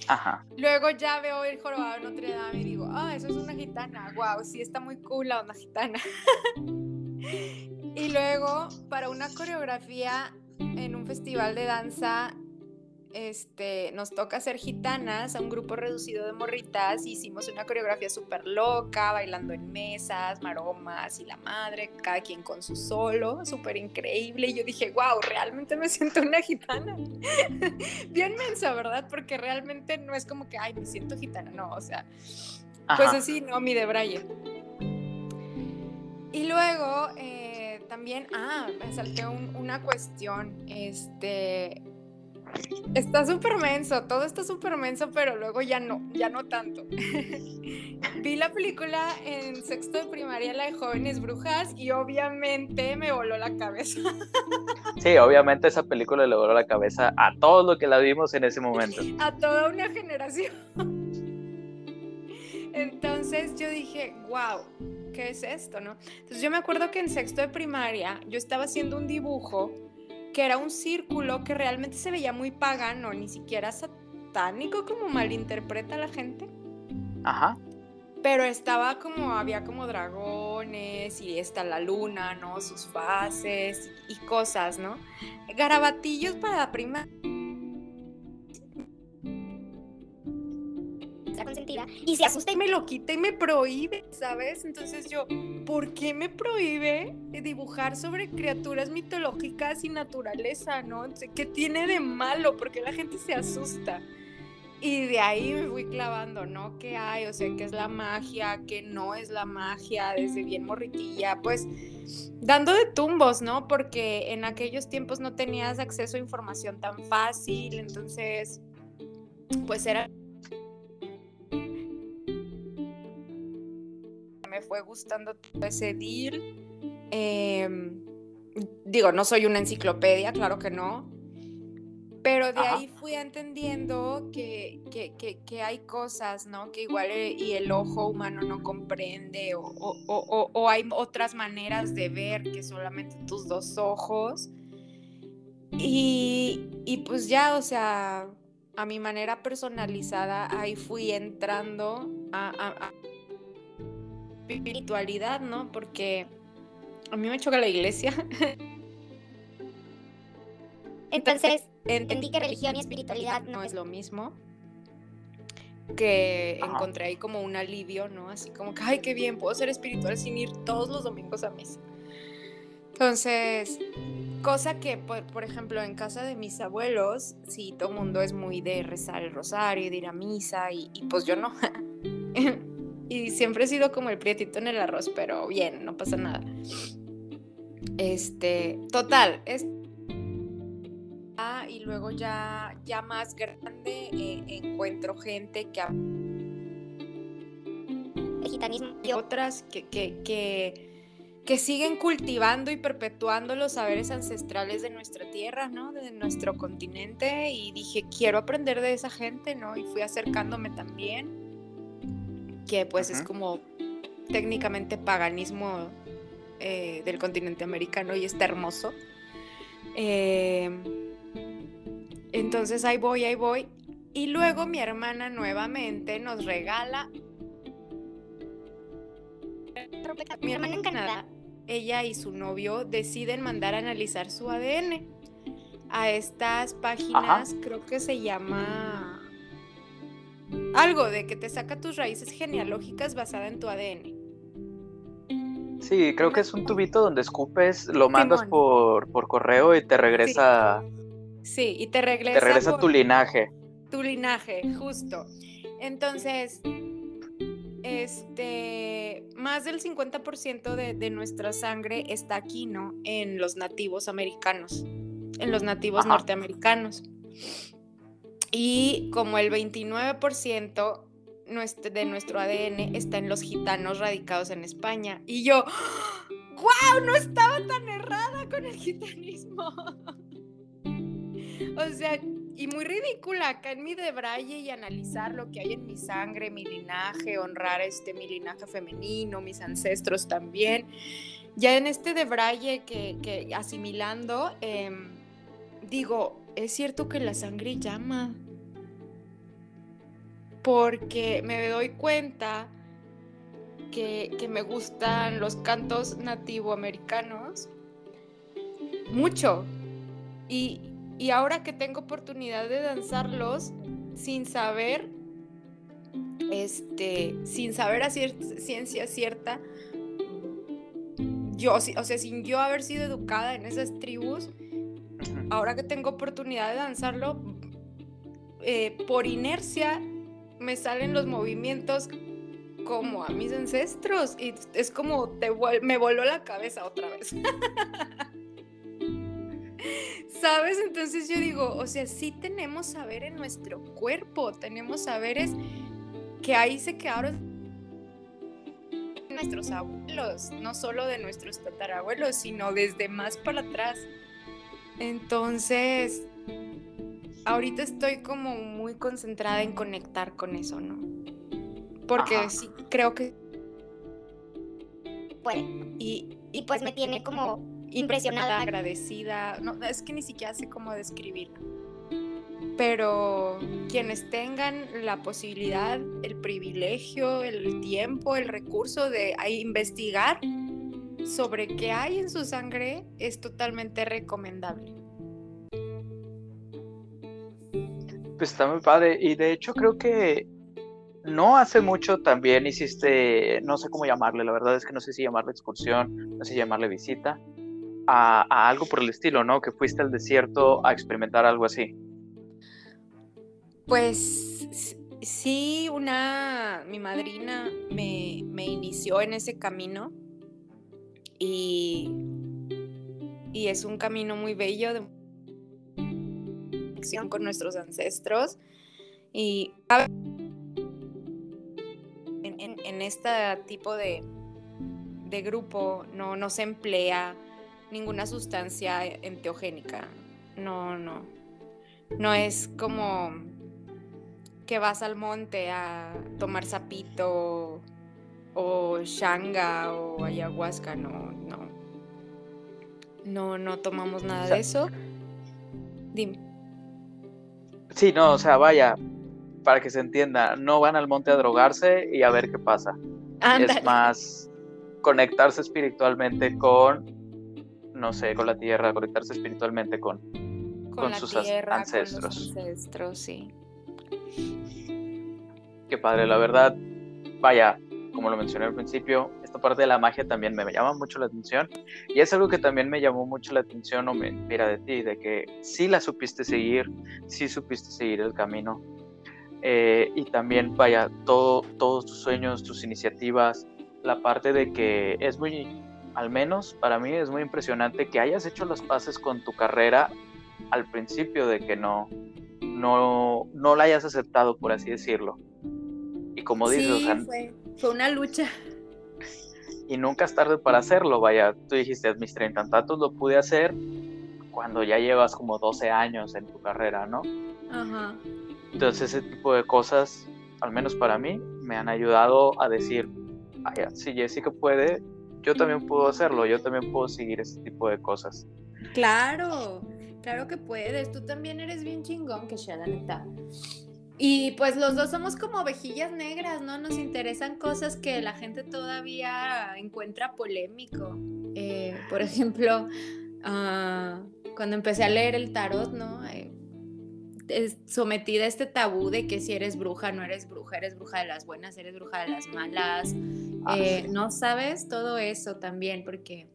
Speaker 1: Ajá.
Speaker 2: Luego ya veo el jorobado de Notre Dame y digo, ah, eso es una gitana, wow, sí está muy cool la onda gitana. y luego, para una coreografía en un festival de danza este, nos toca hacer gitanas a un grupo reducido de morritas. Hicimos una coreografía súper loca, bailando en mesas, maromas y la madre, cada quien con su solo, súper increíble. Y yo dije, wow, realmente me siento una gitana. Bien mensa, ¿verdad? Porque realmente no es como que, ay, me siento gitana, no, o sea, pues así, no, mi de Braille. Y luego eh, también, ah, me salté una cuestión, este Está súper menso, todo está súper menso, pero luego ya no, ya no tanto. Vi la película en sexto de primaria, la de Jóvenes Brujas, y obviamente me voló la cabeza.
Speaker 1: Sí, obviamente esa película le voló la cabeza a todos los que la vimos en ese momento.
Speaker 2: A toda una generación. Entonces yo dije, wow, ¿qué es esto? ¿no? Entonces yo me acuerdo que en sexto de primaria yo estaba haciendo un dibujo que era un círculo que realmente se veía muy pagano, ni siquiera satánico como malinterpreta la gente.
Speaker 1: Ajá.
Speaker 2: Pero estaba como, había como dragones y está la luna, ¿no? Sus fases y cosas, ¿no? Garabatillos para la prima
Speaker 3: y se asusta
Speaker 2: y me lo quita y me prohíbe, ¿sabes? Entonces yo, ¿por qué me prohíbe dibujar sobre criaturas mitológicas y naturaleza, ¿no? ¿Qué tiene de malo? Porque la gente se asusta. Y de ahí me fui clavando, ¿no? ¿Qué hay? O sea, ¿qué es la magia? ¿Qué no es la magia? Desde bien morritilla, pues dando de tumbos, ¿no? Porque en aquellos tiempos no tenías acceso a información tan fácil, entonces, pues era fue gustando todo ese deal. Em, digo, no soy una enciclopedia, claro que no. Pero de ahí fui entendiendo que, que, hay cosas, ¿no? Que igual eh, y el ojo humano no comprende o, o, o, hay otras maneras de ver que solamente tus dos ojos. Y, y pues ya, o sea, a mi manera personalizada, ahí fui entrando a espiritualidad, ¿no? Porque a mí me choca la iglesia.
Speaker 3: Entonces, entendí que religión y espiritualidad
Speaker 2: no es lo mismo. Que encontré ahí como un alivio, ¿no? Así como que, ay, qué bien, puedo ser espiritual sin ir todos los domingos a misa. Entonces, cosa que, por, ejemplo, en casa de mis abuelos, sí, todo el mundo es muy de rezar el rosario, de ir a misa, y, y pues yo no. Y siempre he sido como el prietito en el arroz, pero bien, no pasa nada. Este, total, es... Ah, y luego ya, ya más grande eh, encuentro gente que...
Speaker 3: gitanismo.
Speaker 2: y otras que, que, que, que siguen cultivando y perpetuando los saberes ancestrales de nuestra tierra, ¿no? De nuestro continente. Y dije, quiero aprender de esa gente, ¿no? Y fui acercándome también, que pues es como técnicamente paganismo eh, del continente americano y está hermoso. Eh, entonces ahí voy, ahí voy. Y luego mi hermana nuevamente nos regala mi hermana en Canadá, ella y su novio deciden mandar a analizar su ADN a estas páginas, creo que se llama algo de que te saca tus raíces genealógicas basada en tu ADN.
Speaker 1: Sí, creo que es un tubito donde escupes, lo mandas por, por correo y te regresa,
Speaker 2: Sí, y te regresa,
Speaker 1: te regresa tu linaje.
Speaker 2: tu linaje, justo. Entonces, este, más del 50% de, de nuestra sangre está aquí, ¿no? En los nativos americanos, en los nativos
Speaker 1: Ajá.
Speaker 2: norteamericanos. Y como el 29% nuestro- de nuestro ADN está en los gitanos radicados en España. Y yo, ¡wow! No estaba tan errada con el gitanismo. o sea, y muy ridícula acá en mi debraye y analizar lo que hay en mi sangre, mi linaje, honrar este mi linaje femenino, mis ancestros también. Ya en este debraye que, que asimilando, em, digo, es cierto que la sangre llama. Porque me doy cuenta que, que me gustan los cantos nativoamericanos mucho. Y, y ahora que tengo oportunidad de danzarlos sin saber, este, sin saber a ciencia cierta, yo, o sea, sin yo haber sido educada en esas tribus. Ahora que tengo oportunidad de danzarlo, eh, por inercia me salen los movimientos como a mis ancestros y es como te me voló la cabeza otra vez. ¿Sabes? Entonces yo digo, o sea, sí tenemos saber en nuestro cuerpo, tenemos saberes que ahí se quedaron nuestros abuelos, no solo de nuestros tatarabuelos, sino desde más para atrás. Entonces, ahorita estoy como muy concentrada en conectar con eso, ¿no? Porque
Speaker 1: Ajá.
Speaker 2: sí, creo que...
Speaker 3: Puede.
Speaker 2: Y,
Speaker 3: Y pues me tiene como impresionada.
Speaker 2: agradecida. No, es que ni siquiera sé cómo describirlo. Pero quienes tengan la posibilidad, el privilegio, el tiempo, el recurso de investigar sobre qué hay en su sangre, es totalmente recomendable.
Speaker 1: Pues está muy padre. Y de hecho creo que no hace mucho también hiciste, no sé cómo llamarle, la verdad es que no sé si llamarle excursión, no sé si llamarle visita, a, a algo por el estilo, ¿no? Que fuiste al desierto a experimentar algo así.
Speaker 2: Pues sí, una, mi madrina me, me inició en ese camino y, y es un camino muy bello de conexión con nuestros ancestros y en, en, en este tipo de, de grupo no, no se emplea ninguna sustancia enteogénica, no, no, no es como que vas al monte a tomar sapito o shanga o ayahuasca, no, no. No, no tomamos nada
Speaker 1: O sea-
Speaker 2: de eso. Dime.
Speaker 1: Sí, no, o sea, vaya, para que se entienda, no van al monte a drogarse y a ver qué pasa. Es más conectarse espiritualmente con, no sé, con la tierra, conectarse espiritualmente con...
Speaker 2: con,
Speaker 1: sus
Speaker 2: tierra,
Speaker 1: ancestros.
Speaker 2: con los ancestros, sí.
Speaker 1: Qué padre, la verdad, vaya, como lo mencioné al principio, esta parte de la magia también me llama mucho la atención y es algo que también me llamó mucho la atención o me inspira de ti, de que sí la supiste seguir, sí supiste seguir el camino eh, y también, vaya, todo, todos tus sueños, tus iniciativas, la parte de que es muy, al menos para mí es muy impresionante que hayas hecho las paces con tu carrera al principio de que no, no, no la hayas aceptado, por así decirlo. Y como dices, o
Speaker 2: sí,
Speaker 1: sea,
Speaker 2: fue, Fue una lucha.
Speaker 1: Y nunca es tarde para hacerlo, vaya, tú dijiste, mis treinta tantos lo pude hacer cuando ya llevas como 12 años en tu carrera, ¿no?
Speaker 2: Ajá.
Speaker 1: Entonces ese tipo de cosas, al menos para mí, me han ayudado a decir, "Ay, si Jessica puede, yo también puedo hacerlo, yo también puedo seguir ese tipo de cosas.
Speaker 2: Claro, claro que puedes. Tú también eres bien chingón, que ya la neta. Y pues los dos somos como ovejillas negras, ¿no? Nos interesan cosas que la gente todavía encuentra polémico. Eh, por ejemplo, ah, cuando empecé a leer el tarot, ¿no? Eh, es sometida a este tabú de que si eres bruja, no eres bruja, eres bruja de las buenas, eres bruja de las malas. Eh, no sabes todo eso también, porque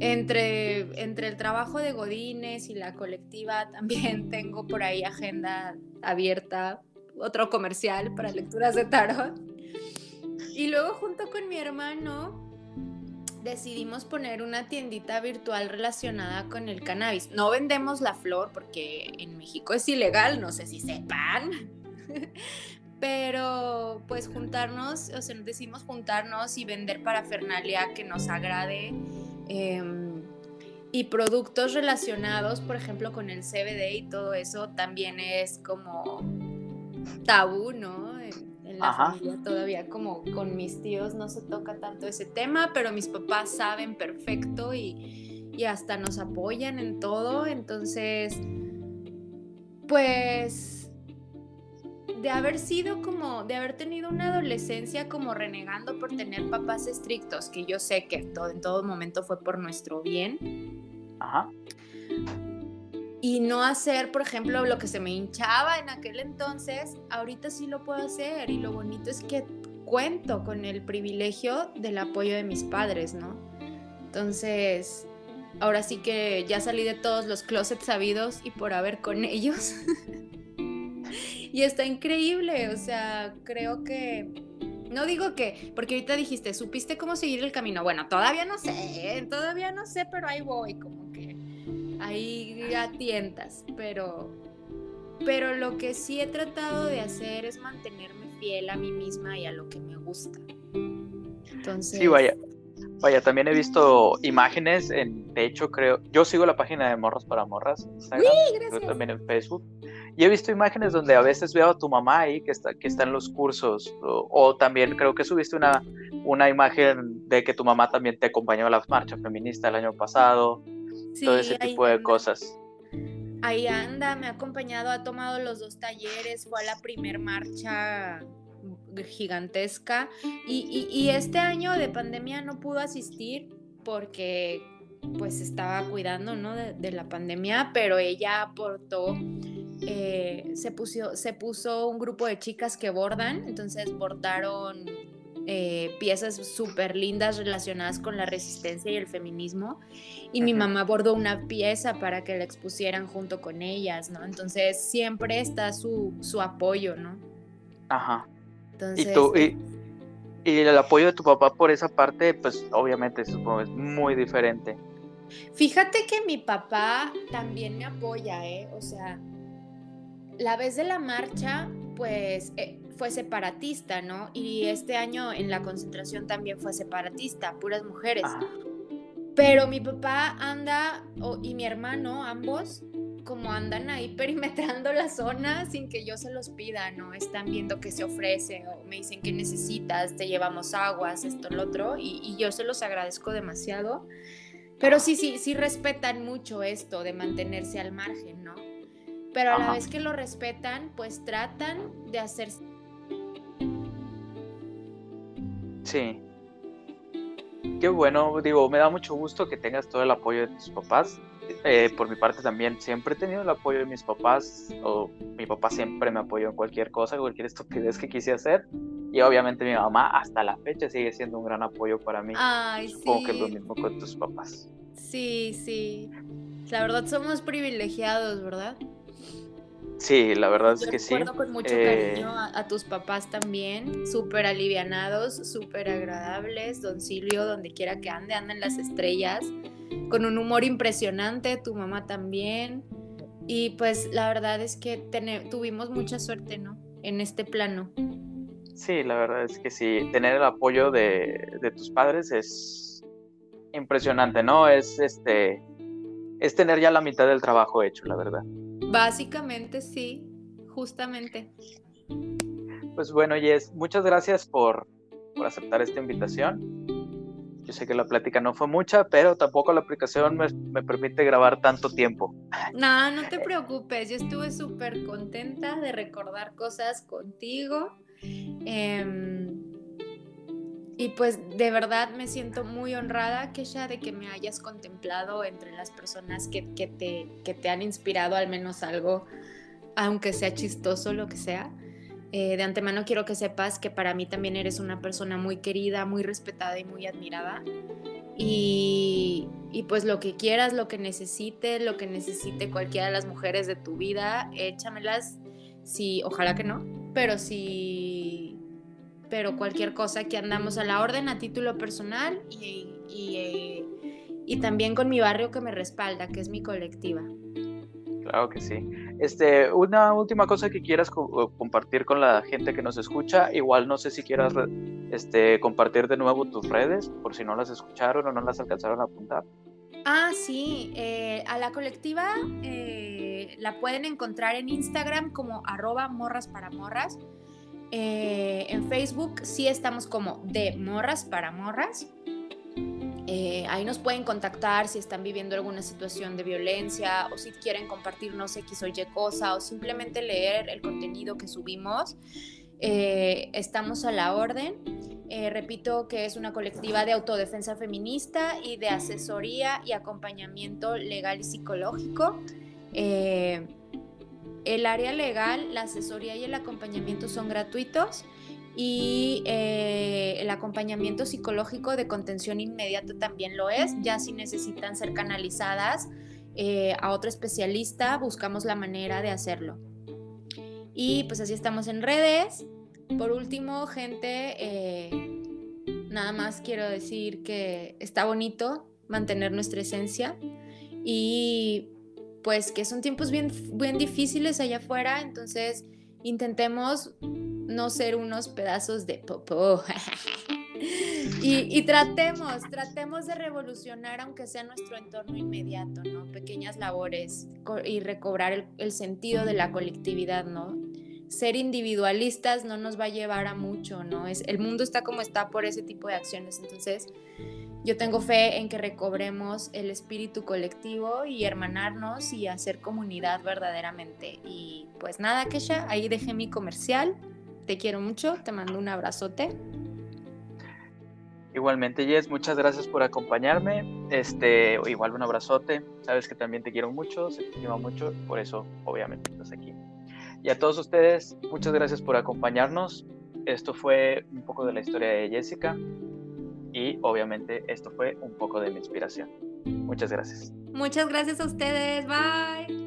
Speaker 2: entre, entre el trabajo de Godines y la colectiva también tengo por ahí agenda abierta, otro comercial para lecturas de tarot. Y luego junto con mi hermano decidimos poner una tiendita virtual relacionada con el cannabis. No vendemos la flor porque en México es ilegal, no sé si sepan. Pero pues juntarnos, o sea, decimos juntarnos y vender parafernalia que nos agrade. em, y productos relacionados, por ejemplo, con el CBD y todo eso, también es como tabú, ¿no? En, en la
Speaker 1: Ajá.
Speaker 2: familia todavía, como con mis tíos no se toca tanto ese tema, pero mis papás saben perfecto y, y hasta nos apoyan en todo. Entonces, pues, de haber sido como, de haber tenido una adolescencia como renegando por tener papás estrictos, que yo sé que todo, en todo momento fue por nuestro bien,
Speaker 1: Ajá.
Speaker 2: Y no hacer, por ejemplo, lo que se me hinchaba en aquel entonces, ahorita sí lo puedo hacer y lo bonito es que cuento con el privilegio del apoyo de mis padres, ¿no? Entonces, ahora sí que ya salí de todos los closets sabidos y por haber con ellos. y está increíble, o sea, creo que... No digo que, porque ahorita dijiste, ¿supiste cómo seguir el camino? Bueno, todavía no sé, todavía no sé, pero ahí voy, como ahí a tientas, pero, pero lo que sí he tratado de hacer es mantenerme fiel a mí misma y a lo que me gusta. Entonces,
Speaker 1: Sí, vaya. Vaya, también he visto imágenes, en, de hecho creo, yo sigo la página de Morros para Morras Instagram,
Speaker 2: gracias.
Speaker 1: también en Facebook, y he visto imágenes donde a veces veo a tu mamá ahí que está, que está en los cursos, o, o también creo que subiste una, una imagen de que tu mamá también te acompañó a la marcha feminista el año pasado,
Speaker 2: Sí,
Speaker 1: todo ese tipo de
Speaker 2: anda.
Speaker 1: cosas.
Speaker 2: Ahí anda, me ha acompañado, ha tomado los dos talleres, fue a la primer marcha gigantesca y, y- y este año de pandemia no pudo asistir porque pues estaba cuidando ¿no? de, de la pandemia, pero ella aportó, eh, se, puso, se puso un grupo de chicas que bordan, entonces bordaron eh, piezas súper lindas relacionadas con la resistencia y el feminismo. Y mi mamá bordó una pieza para que la expusieran junto con ellas, ¿no? Entonces siempre está su, su apoyo, ¿no?
Speaker 1: Ajá.
Speaker 2: Entonces,
Speaker 1: Y, tú, y, y el apoyo de tu papá por esa parte, pues obviamente supongo es muy diferente.
Speaker 2: Fíjate que mi papá también me apoya, ¿eh? O sea, la vez de la marcha, pues eh, fue separatista, ¿no? Y este año en la concentración también fue separatista, puras mujeres.
Speaker 1: Ajá.
Speaker 2: Pero mi papá anda, y mi hermano, ambos, como andan ahí perimetrando la zona sin que yo se los pida, ¿no? Están viendo qué se ofrece o me dicen qué necesitas, te llevamos aguas, esto, lo otro, y, y yo se los agradezco demasiado. Pero sí, sí, sí respetan mucho esto de mantenerse al margen, ¿no? Pero a la
Speaker 1: Ajá.
Speaker 2: vez que lo respetan, pues tratan de hacer...
Speaker 1: Sí. Qué bueno, digo, me da mucho gusto que tengas todo el apoyo de tus papás. Eh, por mi parte también, siempre he tenido el apoyo de mis papás, o mi papá siempre me apoyó en cualquier cosa, cualquier estupidez que quise hacer. Y obviamente mi mamá hasta la fecha sigue siendo un gran apoyo para mí.
Speaker 2: Ay,
Speaker 1: Supongo que es lo mismo con tus papás.
Speaker 2: Sí, sí. La verdad somos privilegiados, ¿verdad?
Speaker 1: Sí, la verdad es que sí.
Speaker 2: recuerdo con mucho
Speaker 1: Eh,
Speaker 2: cariño a, a tus papás también, súper alivianados, súper agradables. Don Silvio, donde quiera que ande, anda en las estrellas, con un humor impresionante, tu mamá también. Y pues la verdad es que tuvimos mucha suerte, ¿no? En este plano.
Speaker 1: Sí, la verdad es que sí, tener el apoyo de, de tus padres es impresionante, ¿no? Es este es tener ya la mitad del trabajo hecho, la verdad.
Speaker 2: Básicamente sí, justamente.
Speaker 1: Pues bueno, Jess, muchas gracias por, por aceptar esta invitación. Yo sé que la plática no fue mucha, pero tampoco la aplicación me, me permite grabar tanto tiempo.
Speaker 2: No, no te preocupes, yo estuve súper contenta de recordar cosas contigo. Eh, y pues de verdad me siento muy honrada, Kesha, de que me hayas contemplado entre las personas que, que, te, que te han inspirado al menos algo, aunque sea chistoso, lo que sea. Eh, de antemano quiero que sepas que para mí también eres una persona muy querida, muy respetada y muy admirada. Y, y, pues lo que quieras, lo que necesite, lo que necesite cualquiera de las mujeres de tu vida, échamelas. Si, ojalá que no, pero si pero cualquier cosa que andamos a la orden a título personal y, y, eh, y, también con mi barrio que me respalda, que es mi colectiva.
Speaker 1: Claro que sí. Este, una última cosa que quieras co compartir con la gente que nos escucha, igual no sé si quieras este, compartir de nuevo tus redes, por si no las escucharon o no las alcanzaron a apuntar.
Speaker 2: Ah, sí, eh, a la colectiva eh, la pueden encontrar en Instagram como arroba morras para morras. Eh, en Facebook sí estamos como de morras para morras. Eh, ahí nos pueden contactar si están viviendo alguna situación de violencia o si quieren compartirnos X o Y cosa o simplemente leer el contenido que subimos. Eh, estamos a la orden. repito que es una colectiva de autodefensa feminista y de asesoría y acompañamiento legal y psicológico. El área legal, la asesoría y el acompañamiento son gratuitos y eh, el acompañamiento psicológico de contención inmediata también lo es, ya si necesitan ser canalizadas eh, a otro especialista, buscamos la manera de hacerlo. Y pues así estamos en redes. Por último, gente, eh, nada más quiero decir que está bonito mantener nuestra esencia y pues que son tiempos bien, bien difíciles allá afuera, entonces intentemos no ser unos pedazos de popó. y, tratemos, tratemos de revolucionar, aunque sea nuestro entorno inmediato, ¿no? Pequeñas labores y recobrar el, el sentido de la colectividad, ¿no? Ser individualistas no nos va a llevar a mucho, ¿no? Es, el mundo está como está por ese tipo de acciones, entonces yo tengo fe en que recobremos el espíritu colectivo y hermanarnos y hacer comunidad verdaderamente. Y pues nada, Kesha, ahí dejé mi comercial. Te quiero mucho, te mando un abrazote.
Speaker 1: Igualmente, Jess, muchas gracias por acompañarme. Este, igual un abrazote. Sabes que también te quiero mucho, se te estima mucho, por eso obviamente estás aquí. Y a todos ustedes, muchas gracias por acompañarnos. Esto fue un poco de la historia de Jessica y obviamente esto fue un poco de mi inspiración. Muchas gracias.
Speaker 2: Muchas gracias a ustedes. Bye.